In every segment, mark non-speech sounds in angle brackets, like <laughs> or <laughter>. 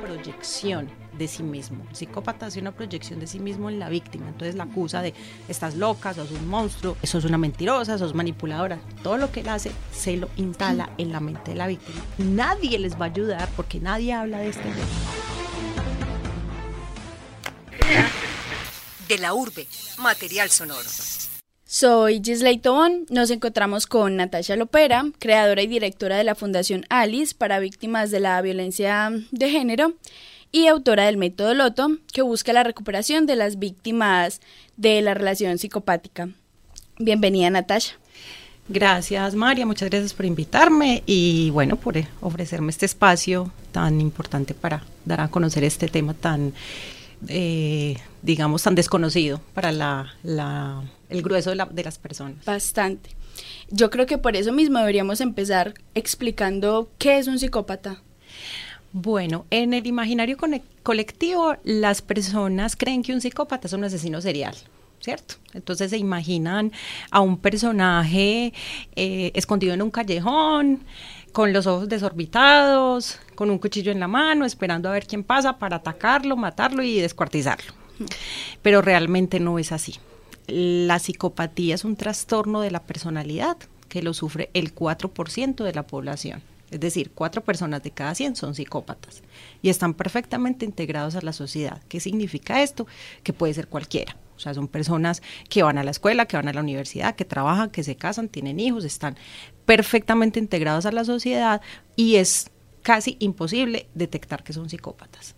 proyección de sí mismo. Psicópata hace una proyección de sí mismo en la víctima, entonces la acusa de estás loca, sos un monstruo, sos una mentirosa, sos manipuladora. Todo lo que él hace se lo instala en la mente de la víctima. Nadie les va a ayudar porque nadie habla de este tema. De la urbe, material sonoro. Soy Gisley Tobón. Nos encontramos con Natasha Lopera, creadora y directora de la Fundación Alice para víctimas de la violencia de género y autora del método Loto, que busca la recuperación de las víctimas de la relación psicopática. Bienvenida, Natasha. Gracias, María. Muchas gracias por invitarme y, bueno, por ofrecerme este espacio tan importante para dar a conocer este tema tan eh, digamos, tan desconocido para la, el grueso de, de las personas. Bastante. Yo creo que por eso mismo deberíamos empezar explicando qué es un psicópata. Bueno, en el imaginario colectivo las personas creen que un psicópata es un asesino serial. ¿cierto? Entonces se imaginan a un personaje eh, escondido en un callejón, con los ojos desorbitados, con un cuchillo en la mano, esperando a ver quién pasa para atacarlo, matarlo y descuartizarlo. Pero realmente no es así. La psicopatía es un trastorno de la personalidad que lo sufre el 4% de la población. Es decir, cuatro personas de cada 100 son psicópatas y están perfectamente integrados a la sociedad. ¿Qué significa esto? Que puede ser cualquiera. O sea, son personas que van a la escuela, que van a la universidad, que trabajan, que se casan, tienen hijos, están perfectamente integrados a la sociedad y es casi imposible detectar que son psicópatas.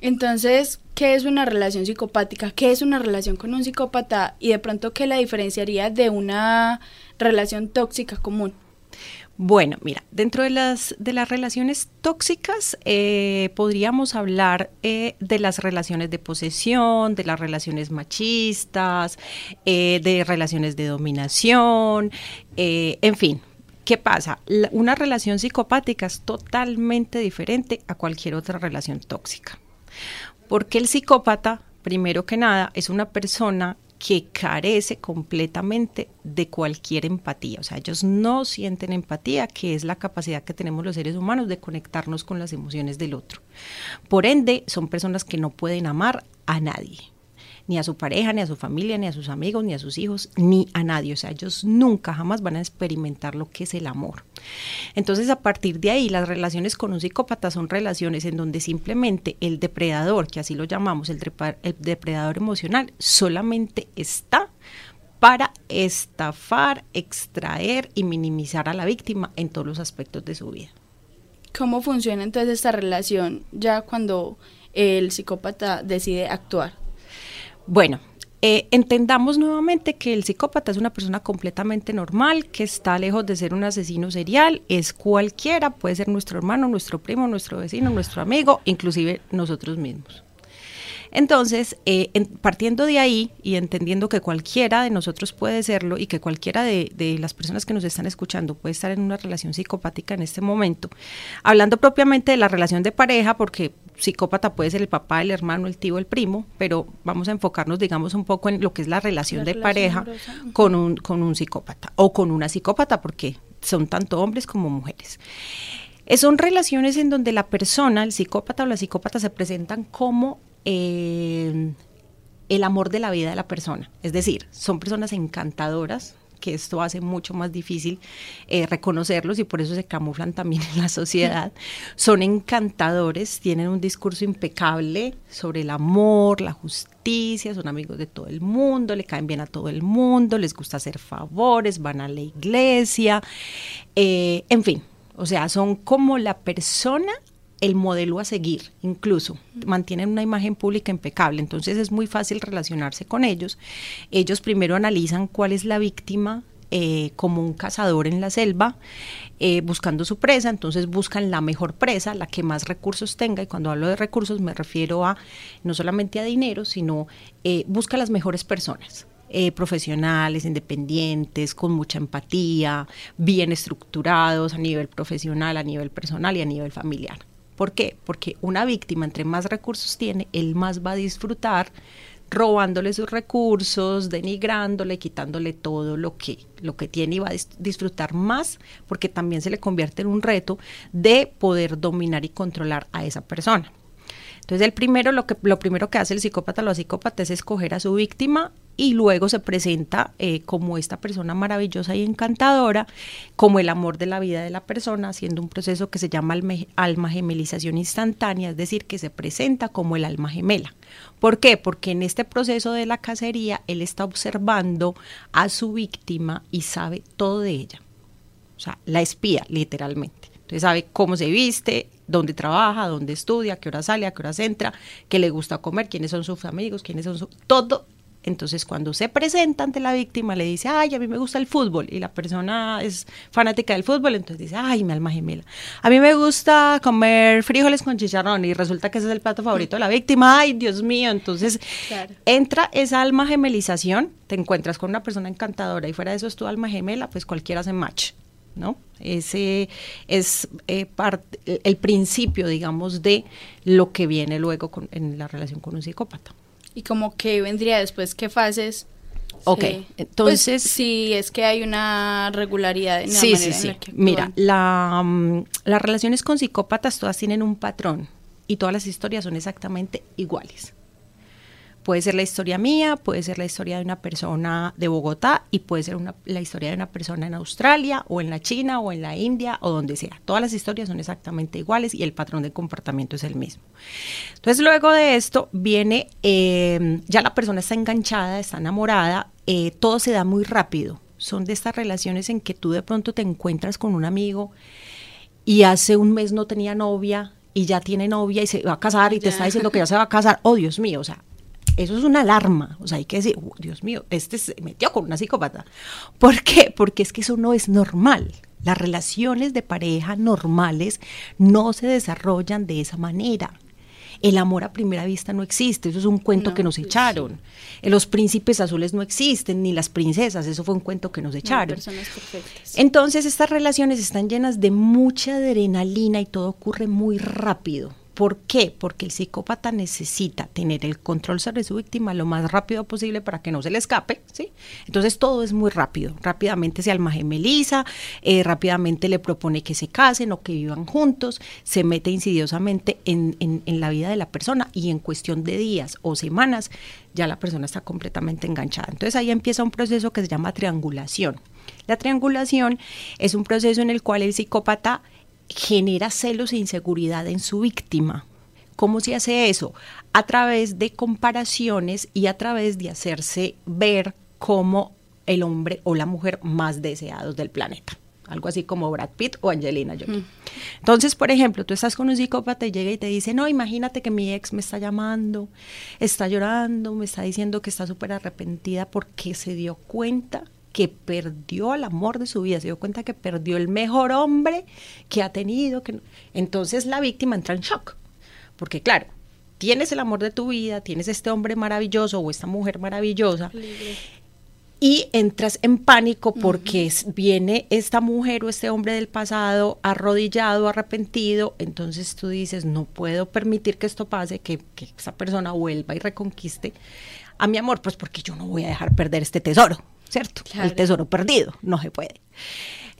Entonces, ¿qué es una relación psicopática? ¿Qué es una relación con un psicópata? Y de pronto, ¿qué la diferenciaría de una relación tóxica común? Bueno, mira, dentro de las, de las relaciones tóxicas eh, podríamos hablar eh, de las relaciones de posesión, de las relaciones machistas, eh, de relaciones de dominación, en fin. ¿Qué pasa? una relación psicopática es totalmente diferente a cualquier otra relación tóxica. Porque el psicópata, primero que nada, es una persona que carece completamente de cualquier empatía. O sea, ellos no sienten empatía, que es la capacidad que tenemos los seres humanos de conectarnos con las emociones del otro. Por ende, son personas que no pueden amar a nadie ni a su pareja, ni a su familia, ni a sus amigos, ni a sus hijos, ni a nadie. O sea, ellos nunca jamás van a experimentar lo que es el amor. Entonces, a partir de ahí, las relaciones con un psicópata son relaciones en donde simplemente el depredador, que así lo llamamos, el, el depredador emocional, solamente está para estafar, extraer y minimizar a la víctima en todos los aspectos de su vida. ¿Cómo funciona entonces esta relación ya cuando el psicópata decide actuar? Bueno, eh, entendamos nuevamente que el psicópata es una persona completamente normal, que está lejos de ser un asesino serial, es cualquiera, puede ser nuestro hermano, nuestro primo, nuestro vecino, nuestro amigo, inclusive nosotros mismos. Entonces, eh, partiendo de ahí y entendiendo que cualquiera de nosotros puede serlo y que cualquiera de, de, las personas que nos están escuchando puede estar en una relación psicopática en este momento, hablando propiamente de la relación de pareja, porque psicópata puede ser el papá, el hermano, el tío, el primo, pero vamos a enfocarnos, digamos, un poco en lo que es la relación de pareja con un, con un psicópata o con una psicópata, porque son tanto hombres como mujeres. Eh, son relaciones en donde la persona, el psicópata o la psicópata, se presentan como eh, el amor de la vida de la persona. Es decir, son personas encantadoras, que esto hace mucho más difícil eh, reconocerlos y por eso se camuflan también en la sociedad. Son encantadores, tienen un discurso impecable sobre el amor, la justicia, son amigos de todo el mundo, le caen bien a todo el mundo, les gusta hacer favores, van a la iglesia, eh, en fin, o sea, son como la persona el modelo a seguir, incluso mantienen una imagen pública impecable, entonces es muy fácil relacionarse con ellos. Ellos primero analizan cuál es la víctima eh, como un cazador en la selva, eh, buscando su presa, entonces buscan la mejor presa, la que más recursos tenga, y cuando hablo de recursos me refiero a no solamente a dinero, sino eh, busca las mejores personas. profesionales, independientes, con mucha empatía, bien estructurados a nivel profesional, a nivel personal y a nivel familiar. ¿Por qué? Porque una víctima, entre más recursos tiene, él más va a disfrutar robándole sus recursos, denigrándole, quitándole todo lo que, lo que tiene y va a disfrutar más, porque también se le convierte en un reto de poder dominar y controlar a esa persona. Entonces, el primero, lo, que, lo primero que hace el psicópata, lo psicópata es escoger a su víctima y luego se presenta eh, como esta persona maravillosa y encantadora, como el amor de la vida de la persona, haciendo un proceso que se llama alma gemelización instantánea, es decir, que se presenta como el alma gemela. ¿Por qué? Porque en este proceso de la cacería él está observando a su víctima y sabe todo de ella. O sea, la espía, literalmente. Entonces sabe cómo se viste, dónde trabaja, dónde estudia, qué hora sale, a qué hora entra, qué le gusta comer, quiénes son sus amigos, quiénes son su... Todo. Entonces, cuando se presenta ante la víctima, le dice, ay, a mí me gusta el fútbol, y la persona es fanática del fútbol, entonces dice, ay, mi alma gemela. A mí me gusta comer frijoles con chicharrón, y resulta que ese es el plato favorito de la víctima, ay, Dios mío. Entonces, entra esa alma gemelización, te encuentras con una persona encantadora, y fuera de eso es tu alma gemela, pues cualquiera hace match. ¿no? Ese es eh, el principio, digamos, de lo que viene luego en la relación con un psicópata. ¿Y como que vendría después? ¿Qué fases? Ok, entonces... Pues, si es que hay una regularidad en la sí, sí, sí. Mira, la, mm, las relaciones con psicópatas todas tienen un patrón y todas las historias son exactamente iguales. Puede ser la historia mía, puede ser la historia de una persona de Bogotá y puede ser la historia de una persona en Australia o en la China o en la India o donde sea. Todas las historias son exactamente iguales y el patrón de comportamiento es el mismo. Entonces luego de esto viene, eh, ya la persona está enganchada, está enamorada, eh, todo se da muy rápido. Son de estas relaciones en que tú de pronto te encuentras con un amigo y hace un mes no tenía novia y ya tiene novia y se va a casar y te está diciendo que ya se va a casar. Oh, Dios mío, o sea, eso es una alarma. O sea, hay que decir, uh, Dios mío, este se metió con una psicópata. ¿Por qué? Porque es que eso no es normal. Las relaciones de pareja normales no se desarrollan de esa manera. El amor a primera vista no existe, eso es un cuento que nos pues echaron. Los príncipes azules no existen, ni las princesas, eso fue un cuento que nos echaron. personas perfectas. Entonces estas relaciones están llenas de mucha adrenalina y todo ocurre muy rápido. ¿Por qué? Porque el psicópata necesita tener el control sobre su víctima lo más rápido posible para que no se le escape, ¿sí? Entonces todo es muy rápido. Rápidamente se almagemeliza, eh, rápidamente le propone que se casen o que vivan juntos, se mete insidiosamente en, en la vida de la persona y en cuestión de días o semanas ya la persona está completamente enganchada. Entonces ahí empieza un proceso que se llama triangulación. La triangulación es un proceso en el cual el psicópata genera celos e inseguridad en su víctima. ¿Cómo se hace eso? A través de comparaciones y a través de hacerse ver como el hombre o la mujer más deseados del planeta. Algo así como Brad Pitt o Angelina Jolie. Mm. Entonces, por ejemplo, tú estás con un psicópata y llega y te dice, no, imagínate que mi ex me está llamando, está llorando, me está diciendo que está súper arrepentida porque se dio cuenta que perdió el amor de su vida, se dio cuenta que perdió el mejor hombre que ha tenido. Que... Entonces la víctima entra en shock, porque claro, tienes el amor de tu vida, tienes este hombre maravilloso o esta mujer maravillosa. Y entras en pánico porque viene esta mujer o este hombre del pasado arrodillado, arrepentido. Entonces tú dices, no puedo permitir que esto pase, que, que esa persona vuelva y reconquiste a mi amor, pues porque yo no voy a dejar perder este tesoro. ¿Cierto? El tesoro perdido, no se puede.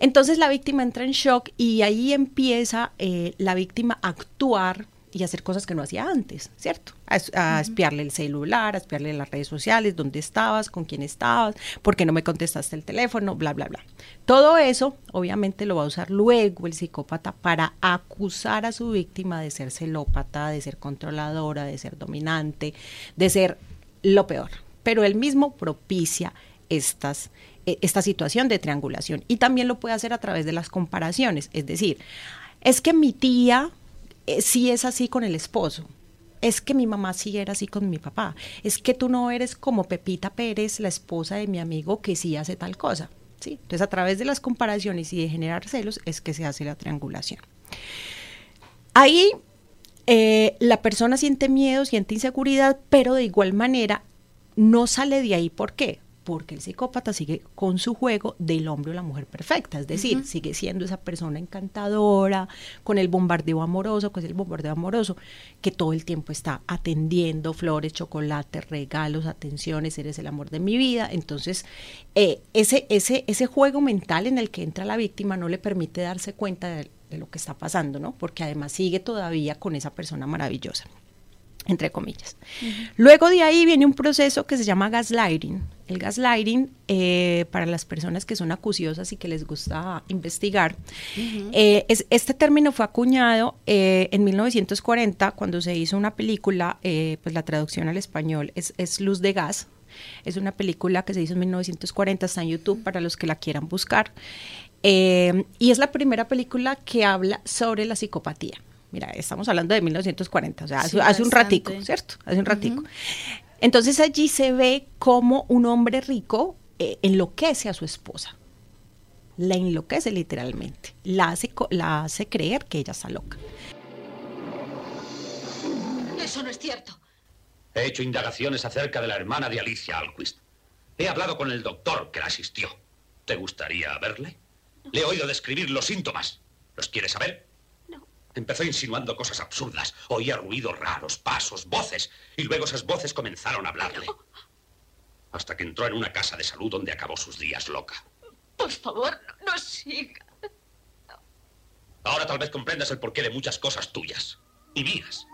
Entonces la víctima entra en shock y ahí empieza eh, la víctima a actuar y hacer cosas que no hacía antes, ¿cierto? A, espiarle el celular, a espiarle las redes sociales, dónde estabas, con quién estabas, por qué no me contestaste el teléfono, bla, bla, bla. Todo eso, obviamente, lo va a usar luego el psicópata para acusar a su víctima de ser celópata, de ser controladora, de ser dominante, de ser lo peor. Pero él mismo propicia estas, eh, esta situación de triangulación. Y también lo puede hacer a través de las comparaciones. Es decir, es que mi tía eh, sí es así con el esposo. Es que mi mamá sí era así con mi papá. Es que tú no eres como Pepita Pérez, la esposa de mi amigo, que sí hace tal cosa. ¿sí? Entonces, a través de las comparaciones y de generar celos es que se hace la triangulación. Ahí eh, la persona siente miedo, siente inseguridad, pero de igual manera no sale de ahí. ¿Por qué? Porque el psicópata sigue con su juego del hombre o la mujer perfecta, es decir, sigue siendo esa persona encantadora, con el bombardeo amoroso, que es el bombardeo amoroso, que todo el tiempo está atendiendo flores, chocolates, regalos, atenciones, eres el amor de mi vida. Entonces, eh, ese, ese, ese juego mental en el que entra la víctima no le permite darse cuenta de, de lo que está pasando, ¿no? Porque además sigue todavía con esa persona maravillosa entre comillas. Luego de ahí viene un proceso que se llama gaslighting. El gaslighting, eh, para las personas que son acuciosas y que les gusta investigar, eh, es, este término fue acuñado eh, en 1940 cuando se hizo una película, pues la traducción al español es, es Luz de Gas, es una película que se hizo en 1940, está en YouTube para los que la quieran buscar. y es la primera película que habla sobre la psicopatía. Mira, estamos hablando de 1940, o sea, hace, un ratico, ¿cierto? Hace un ratico. Entonces allí se ve cómo un hombre rico eh, enloquece a su esposa. La enloquece literalmente. La hace, la hace creer que ella está loca. Eso no es cierto. He hecho indagaciones acerca de la hermana de Alicia Alquist. He hablado con el doctor que la asistió. ¿Te gustaría verle? Le he oído describir los síntomas. ¿Los quieres saber? Empezó insinuando cosas absurdas. Oía ruidos raros, pasos, voces. Y luego esas voces comenzaron a hablarle. Hasta que entró en una casa de salud donde acabó sus días loca. Por favor, no, siga. Ahora tal vez comprendas el porqué de muchas cosas tuyas y mías.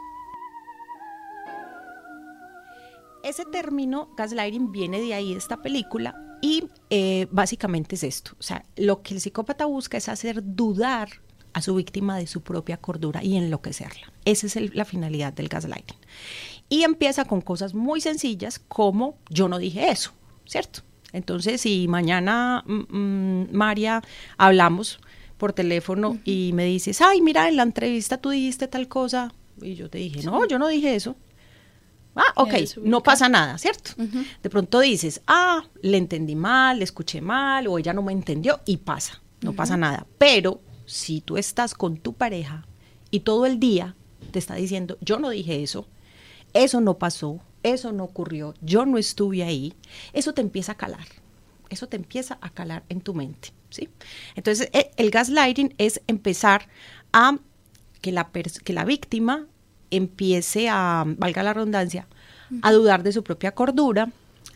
Ese término, gaslighting, viene de ahí de esta película y eh, básicamente es esto. O sea, lo que el psicópata busca es hacer dudar a su víctima de su propia cordura y enloquecerla. Esa es la finalidad del gaslighting. Y empieza con cosas muy sencillas como yo no dije eso, ¿cierto? Entonces, si mañana, mm, mm, María, hablamos por teléfono y me dices, ay, mira, en la entrevista tú dijiste tal cosa, y yo te dije, no, yo no dije eso. Ah, ok, no pasa nada, ¿cierto? De pronto dices, ah, le entendí mal, le escuché mal, o ella no me entendió, y pasa, no pasa nada. Pero si tú estás con tu pareja y todo el día te está diciendo, yo no dije eso, eso no pasó, eso no ocurrió, yo no estuve ahí, eso te empieza a calar, eso te empieza a calar en tu mente, ¿sí? Entonces, e, el gaslighting es empezar a que la, que la víctima empiece a, valga la redundancia, a dudar de su propia cordura,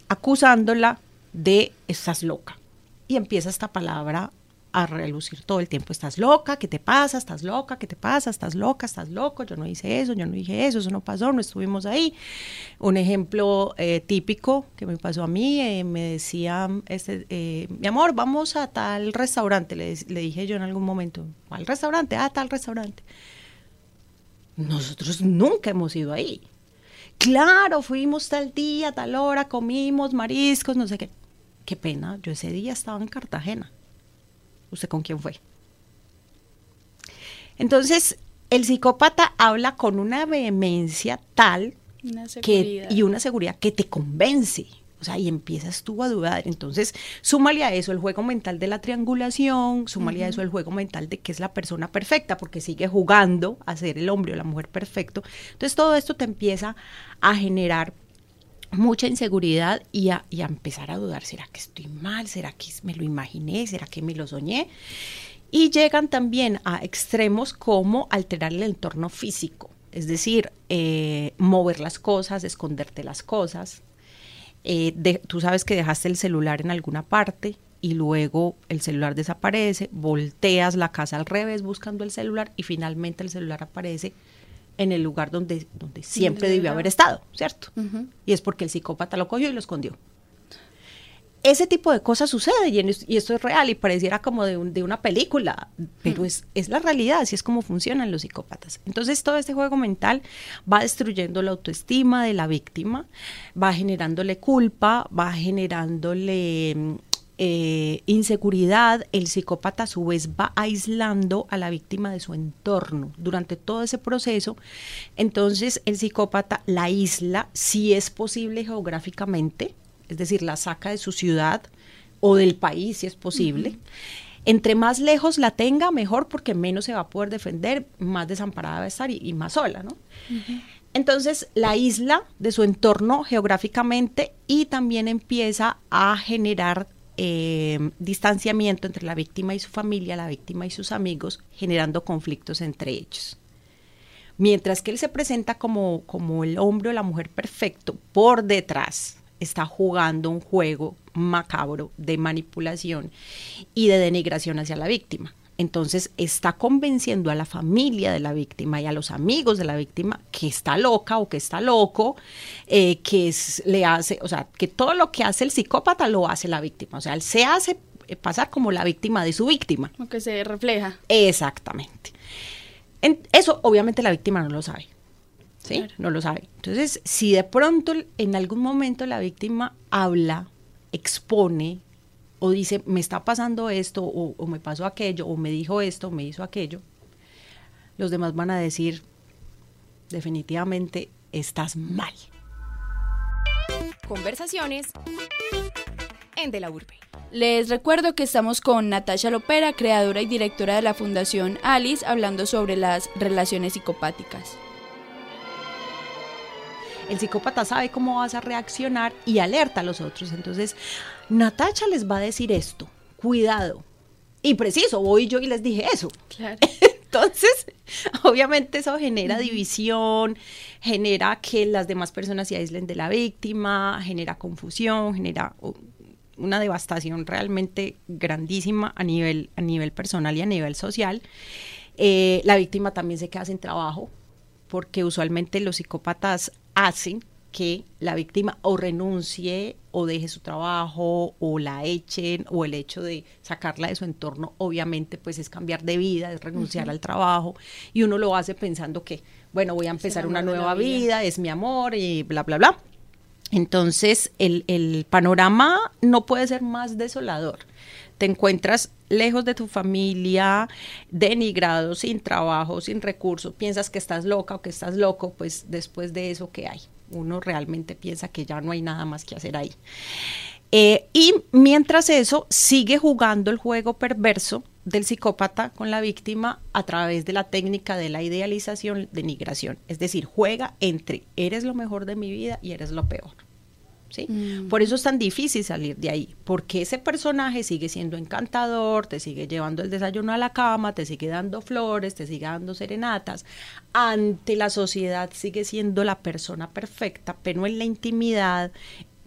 acusándola de estás loca. Y empieza esta palabra a relucir todo el tiempo. Estás loca, ¿qué te pasa? Estás loca, ¿qué te pasa? Estás loca, estás loco, yo no hice eso, yo no dije eso, eso no pasó, no estuvimos ahí. Un ejemplo eh, típico que me pasó a mí, eh, me decía, este, eh, mi amor, vamos a tal restaurante, le, dije yo en algún momento, ¿al restaurante? Ah, tal restaurante. Nosotros nunca hemos ido ahí. Claro, fuimos tal día, tal hora, comimos mariscos, no sé qué. Qué pena, yo ese día estaba en Cartagena ¿Usted con quién fue? Entonces, el psicópata habla con una vehemencia tal que, y una seguridad que te convence. O sea, y empiezas tú a dudar. Entonces, súmale a eso el juego mental de la triangulación, súmale a eso el juego mental de que es la persona perfecta, porque sigue jugando a ser el hombre o la mujer perfecto. Entonces, todo esto te empieza a generar mucha inseguridad y a, empezar a dudar, ¿será que estoy mal? ¿Será que me lo imaginé? ¿Será que me lo soñé? Y llegan también a extremos como alterar el entorno físico, es decir, eh, mover las cosas, esconderte las cosas. Eh, tú sabes que dejaste el celular en alguna parte y luego el celular desaparece, volteas la casa al revés buscando el celular y finalmente el celular aparece en el lugar donde, donde siempre debió haber estado, ¿cierto? Y es porque el psicópata lo cogió y lo escondió. Ese tipo de cosas sucede y, esto es real y pareciera como de, de una película, pero es, es, la realidad, así es como funcionan los psicópatas. Entonces todo este juego mental va destruyendo la autoestima de la víctima, va generándole culpa, va generándole mm, eh, inseguridad, el psicópata a su vez va aislando a la víctima de su entorno durante todo ese proceso. Entonces el psicópata la aísla si es posible geográficamente, es decir, la saca de su ciudad o del país si es posible. Entre más lejos la tenga, mejor porque menos se va a poder defender, más desamparada va a estar y, más sola, ¿no? Entonces la isla de su entorno geográficamente y también empieza a generar eh, distanciamiento entre la víctima y su familia, la víctima y sus amigos, generando conflictos entre ellos. Mientras que él se presenta como, como el hombre o la mujer perfecto, por detrás está jugando un juego macabro de manipulación y de denigración hacia la víctima. Entonces está convenciendo a la familia de la víctima y a los amigos de la víctima que está loca o que está loco, eh, que le hace, o sea, que todo lo que hace el psicópata lo hace la víctima. O sea, él se hace eh, pasar como la víctima de su víctima. Lo que se refleja. Exactamente. eso obviamente la víctima no lo sabe. ¿Sí? No lo sabe. Entonces, si de pronto en algún momento la víctima habla, expone, o dice, me está pasando esto, o, me pasó aquello, o me dijo esto, o me hizo aquello, los demás van a decir, definitivamente estás mal. Conversaciones en De la Urbe. Les recuerdo que estamos con Natasha Lopera, creadora y directora de la Fundación Alice, hablando sobre las relaciones psicopáticas. El psicópata sabe cómo vas a reaccionar y alerta a los otros. Entonces, Natacha les va a decir esto, cuidado. Y preciso, voy yo y les dije eso. <laughs> Entonces, obviamente eso genera división, genera que las demás personas se aíslen de la víctima, genera confusión, genera una devastación realmente grandísima a nivel, a nivel personal y a nivel social. Eh, la víctima también se queda sin trabajo, porque usualmente los psicópatas hacen que la víctima o renuncie o deje su trabajo o la echen o el hecho de sacarla de su entorno obviamente pues es cambiar de vida, es renunciar al trabajo y uno lo hace pensando que bueno voy a empezar una nueva vida. es mi amor y bla bla bla. Entonces el, el panorama no puede ser más desolador. Te encuentras lejos de tu familia, denigrado, sin trabajo, sin recursos, piensas que estás loca o que estás loco, pues después de eso, ¿qué hay? Uno realmente piensa que ya no hay nada más que hacer ahí. Eh, y mientras eso, sigue jugando el juego perverso del psicópata con la víctima a través de la técnica de la idealización, denigración. Es decir, juega entre eres lo mejor de mi vida y eres lo peor. ¿sí? Mm. Por eso es tan difícil salir de ahí, porque ese personaje sigue siendo encantador, te sigue llevando el desayuno a la cama, te sigue dando flores, te sigue dando serenatas. Ante la sociedad sigue siendo la persona perfecta, pero en la intimidad,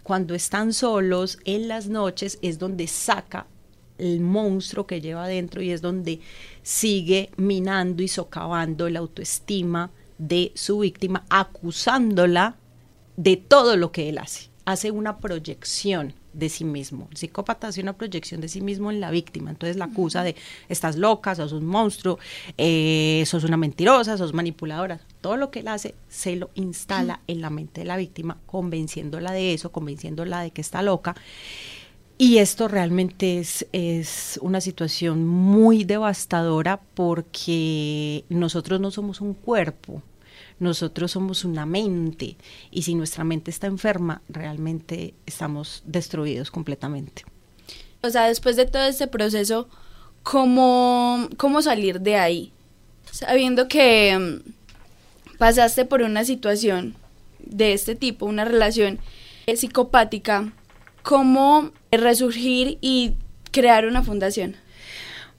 cuando están solos, en las noches, es donde saca el monstruo que lleva adentro y es donde sigue minando y socavando la autoestima de su víctima, acusándola de todo lo que él hace. Hace una proyección de sí mismo. El psicópata hace una proyección de sí mismo en la víctima, entonces la acusa de estás loca, sos un monstruo, eh, sos una mentirosa, sos manipuladora. Todo lo que él hace se lo instala en la mente de la víctima, convenciéndola de eso, convenciéndola de que está loca. Y esto realmente es, es una situación muy devastadora porque nosotros no somos un cuerpo, nosotros somos una mente y si nuestra mente está enferma, realmente estamos destruidos completamente. O sea, después de todo este proceso, ¿cómo, cómo salir de ahí? Sabiendo que mm, pasaste por una situación de este tipo, una relación psicopática, ¿cómo resurgir y crear una fundación?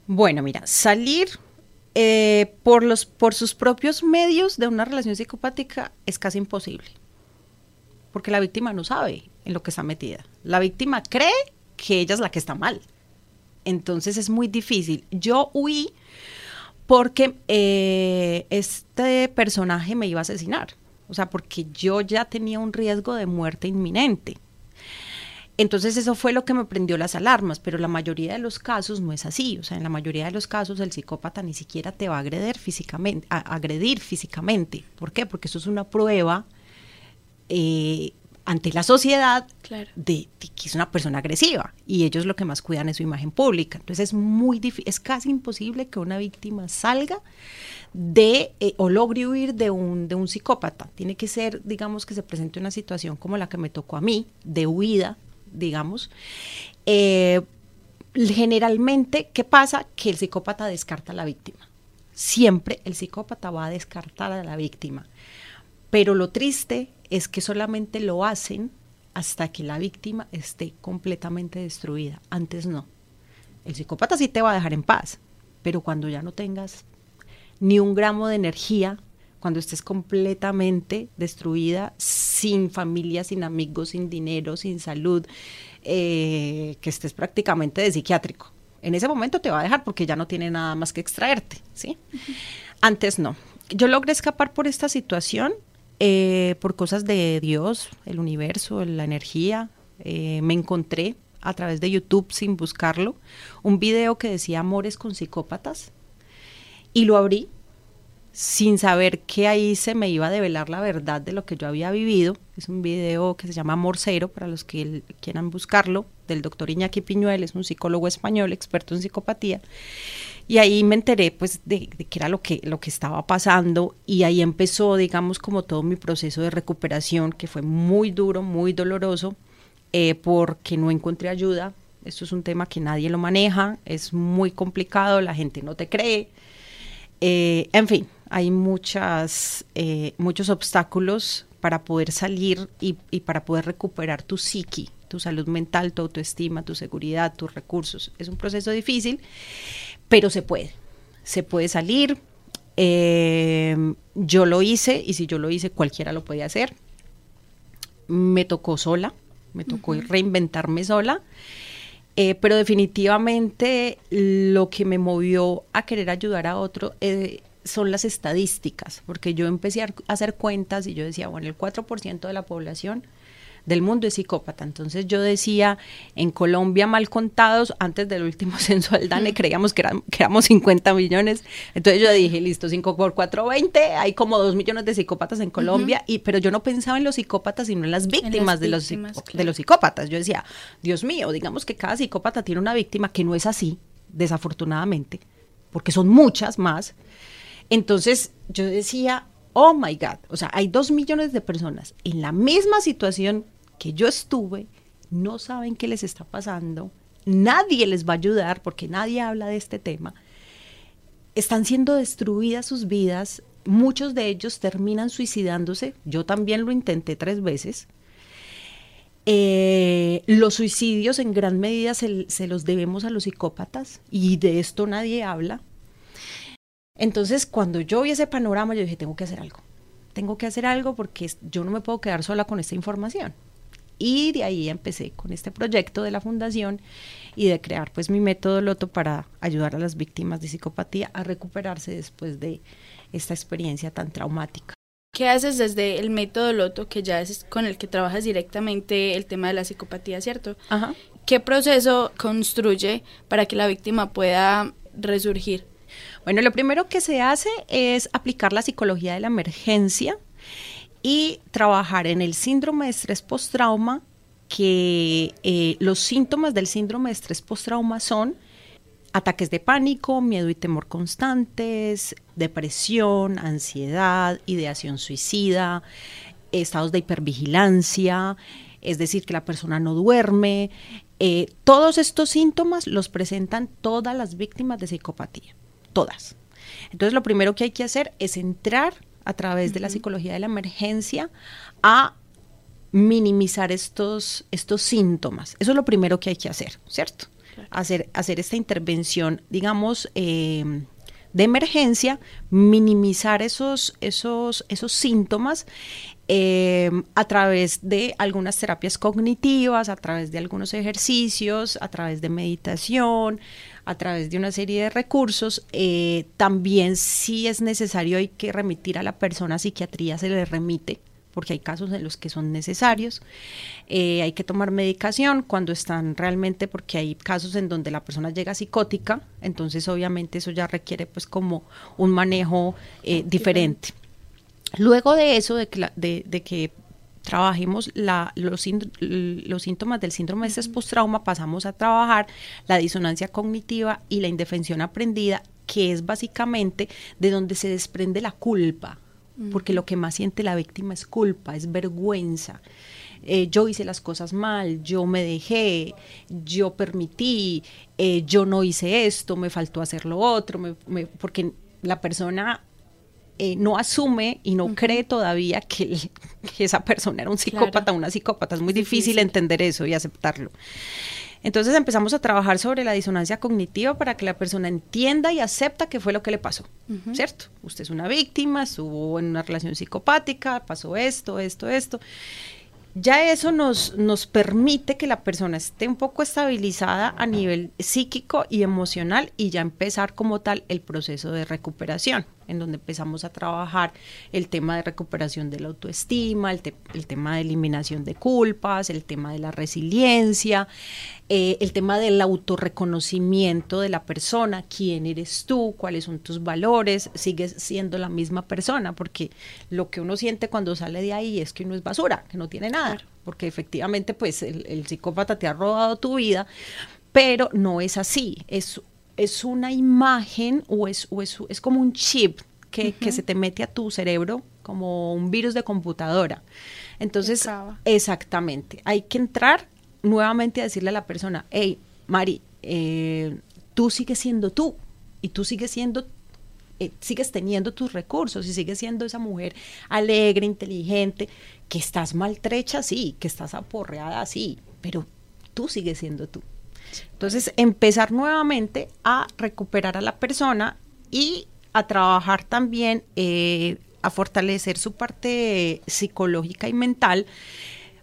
Bueno, mira, salir eh, por, los, por sus propios medios de una relación psicopática es casi imposible, porque la víctima no sabe en lo que está metida. La víctima cree que ella es la que está mal. Entonces es muy difícil. Yo huí porque eh, este personaje me iba a asesinar. O sea, porque yo ya tenía un riesgo de muerte inminente. Entonces eso fue lo que me prendió las alarmas, pero la mayoría de los casos no es así. O sea, en la mayoría de los casos el psicópata ni siquiera te va a agredir físicamente. agredir físicamente. ¿Por qué? Porque eso es una prueba eh, ante la sociedad de, que es una persona agresiva y ellos lo que más cuidan es su imagen pública. Entonces es muy es casi imposible que una víctima salga de eh, o logre huir de un, de un psicópata. Tiene que ser, digamos, que se presente una situación como la que me tocó a mí, de huida digamos, eh, generalmente, ¿qué pasa? Que el psicópata descarta a la víctima. Siempre el psicópata va a descartar a la víctima. Pero lo triste es que solamente lo hacen hasta que la víctima esté completamente destruida. Antes no. El psicópata sí te va a dejar en paz, pero cuando ya no tengas ni un gramo de energía, cuando estés completamente destruida, sin familia, sin amigos, sin dinero, sin salud, eh, que estés prácticamente de psiquiátrico. En ese momento te va a dejar porque ya no tiene nada más que extraerte, ¿sí? Antes no. Yo logré escapar por esta situación, eh, por cosas de Dios, el universo, la energía. Eh, me encontré a través de YouTube sin buscarlo un video que decía amores con psicópatas y lo abrí sin saber que ahí se me iba a develar la verdad de lo que yo había vivido. Es un video que se llama Amor Cero, para los que quieran buscarlo, del doctor Iñaki Piñuel, es un psicólogo español, experto en psicopatía. Y ahí me enteré pues de, qué era lo que, lo que estaba pasando y ahí empezó, digamos, como todo mi proceso de recuperación, que fue muy duro, muy doloroso, eh, porque no encontré ayuda. Esto es un tema que nadie lo maneja, es muy complicado, la gente no te cree. Eh, en fin, hay muchas, eh, muchos obstáculos para poder salir y, y, para poder recuperar tu psiqui, tu salud mental, tu autoestima, tu seguridad, tus recursos. Es un proceso difícil, pero se puede. Se puede salir. Eh, yo lo hice y si yo lo hice, cualquiera lo puede hacer. Me tocó sola, me tocó reinventarme sola. Eh, pero definitivamente lo que me movió a querer ayudar a otro eh, son las estadísticas, porque yo empecé a hacer cuentas y yo decía, bueno, el 4% de la población del mundo es psicópata. Entonces yo decía, en Colombia mal contados, antes del último <laughs> censo al DANE creíamos que, éramos 50 millones. Entonces yo dije, listo, 5 por 4, 20, hay como 2 millones de psicópatas en Colombia, y, pero yo no pensaba en los psicópatas, sino en las víctimas, de, los, de los psicópatas. Yo decía, Dios mío, digamos que cada psicópata tiene una víctima que no es así, desafortunadamente, porque son muchas más. Entonces yo decía, oh my God, o sea, hay dos millones de personas en la misma situación que yo estuve, no saben qué les está pasando, nadie les va a ayudar porque nadie habla de este tema. Están siendo destruidas sus vidas, muchos de ellos terminan suicidándose, yo también lo intenté tres veces. Eh, los suicidios en gran medida se, se los debemos a los psicópatas y de esto nadie habla. Entonces, cuando yo vi ese panorama, yo dije, tengo que hacer algo. Tengo que hacer algo porque yo no me puedo quedar sola con esta información. Y de ahí empecé con este proyecto de la fundación y de crear pues mi método Loto para ayudar a las víctimas de psicopatía a recuperarse después de esta experiencia tan traumática. ¿Qué haces desde el método Loto, que ya es con el que trabajas directamente el tema de la psicopatía, cierto? Ajá. ¿Qué proceso construye para que la víctima pueda resurgir? Bueno, lo primero que se hace es aplicar la psicología de la emergencia y trabajar en el síndrome de estrés postrauma, que eh, los síntomas del síndrome de estrés postrauma son ataques de pánico, miedo y temor constantes, depresión, ansiedad, ideación suicida, estados de hipervigilancia, es decir, que la persona no duerme. Eh, todos estos síntomas los presentan todas las víctimas de psicopatía todas. Entonces lo primero que hay que hacer es entrar a través de la psicología de la emergencia a minimizar estos, estos síntomas. Eso es lo primero que hay que hacer, ¿cierto? Hacer, hacer esta intervención, digamos, eh, de emergencia, minimizar esos, esos, esos síntomas eh, a través de algunas terapias cognitivas, a través de algunos ejercicios, a través de meditación, a través de una serie de recursos. Eh, también si es necesario hay que remitir a la persona a psiquiatría, se le remite porque hay casos en los que son necesarios. Eh, hay que tomar medicación cuando están realmente, porque hay casos en donde la persona llega psicótica, entonces obviamente eso ya requiere pues como un manejo eh, diferente. Luego de eso, de que, de que trabajemos la, los, los, síntomas del síndrome de estrés postrauma, pasamos a trabajar la disonancia cognitiva y la indefensión aprendida, que es básicamente de donde se desprende la culpa, porque lo que más siente la víctima es culpa, es vergüenza. Eh, yo hice las cosas mal, yo me dejé, yo permití, eh, yo no hice esto, me faltó hacer lo otro, porque la persona eh, no asume y no cree todavía que, el- que esa persona era un psicópata o una psicópata. Es muy difícil, entender eso y aceptarlo. Entonces empezamos a trabajar sobre la disonancia cognitiva para que la persona entienda y acepta qué fue lo que le pasó, ¿cierto? Usted es una víctima, estuvo en una relación psicopática, pasó esto, esto, esto. Ya eso nos, nos permite que la persona esté un poco estabilizada a nivel psíquico y emocional y ya empezar como tal el proceso de recuperación, en donde empezamos a trabajar el tema de recuperación de la autoestima, el, te- el tema de eliminación de culpas, el tema de la resiliencia, eh, el tema del autorreconocimiento de la persona, quién eres tú, cuáles son tus valores, sigues siendo la misma persona, porque lo que uno siente cuando sale de ahí es que uno es basura, que no tiene nada, porque efectivamente pues el, el psicópata te ha robado tu vida, pero no es así, es, es una imagen o es, o es, es como un chip que, que se te mete a tu cerebro como un virus de computadora. Entonces, exactamente, hay que entrar nuevamente a decirle a la persona, hey, Mari, eh, tú sigues siendo tú y tú sigues siendo, eh, sigues teniendo tus recursos y sigues siendo esa mujer alegre, inteligente, que estás maltrecha, sí, que estás aporreada, sí, pero tú sigues siendo tú. Entonces, empezar nuevamente a recuperar a la persona y a trabajar también, eh, a fortalecer su parte psicológica y mental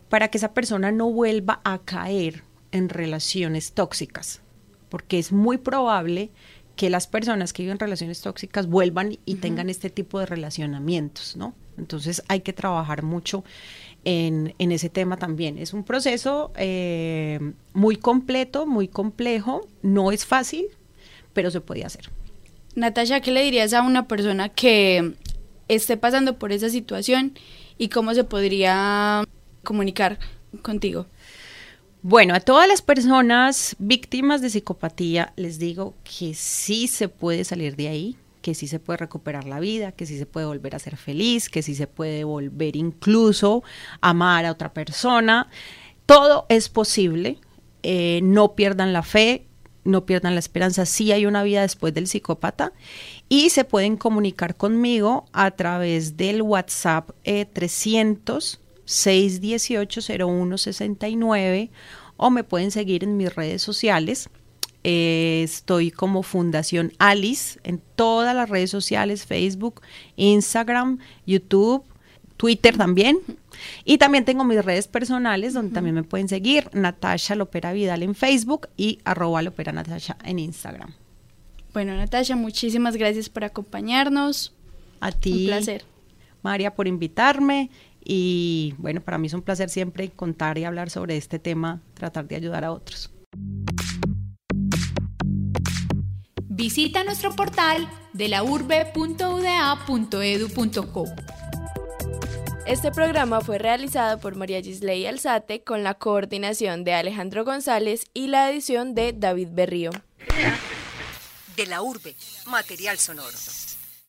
para que esa persona no vuelva a caer en relaciones tóxicas, porque es muy probable que las personas que viven relaciones tóxicas vuelvan y tengan este tipo de relacionamientos, ¿no? Entonces hay que trabajar mucho en, en ese tema también. Es un proceso eh, muy completo, muy complejo, no es fácil, pero se puede hacer. Natasha, ¿qué le dirías a una persona que esté pasando por esa situación y cómo se podría comunicar contigo? Bueno, a todas las personas víctimas de psicopatía les digo que sí se puede salir de ahí, que sí se puede recuperar la vida, que sí se puede volver a ser feliz, que sí se puede volver incluso a amar a otra persona. Todo es posible. eh, no pierdan la fe, no pierdan la esperanza. Sí hay una vida después del psicópata y se pueden comunicar conmigo a través del WhatsApp eh, 300 618-0169 o me pueden seguir en mis redes sociales. Eh, estoy como Fundación Alice en todas las redes sociales, Facebook, Instagram, YouTube, Twitter también. Y también tengo mis redes personales donde también me pueden seguir, Natasha Lopera Vidal en Facebook y arroba Lopera Natasha en Instagram. Bueno, Natasha, muchísimas gracias por acompañarnos. A ti, Un placer. María, por invitarme. Y bueno, para mí es un placer siempre contar y hablar sobre este tema, tratar de ayudar a otros. Visita nuestro portal de la urbe.uda.edu.co. Este programa fue realizado por María Gisley Alzate con la coordinación de Alejandro González y la edición de David Berrío. De la urbe, material sonoro.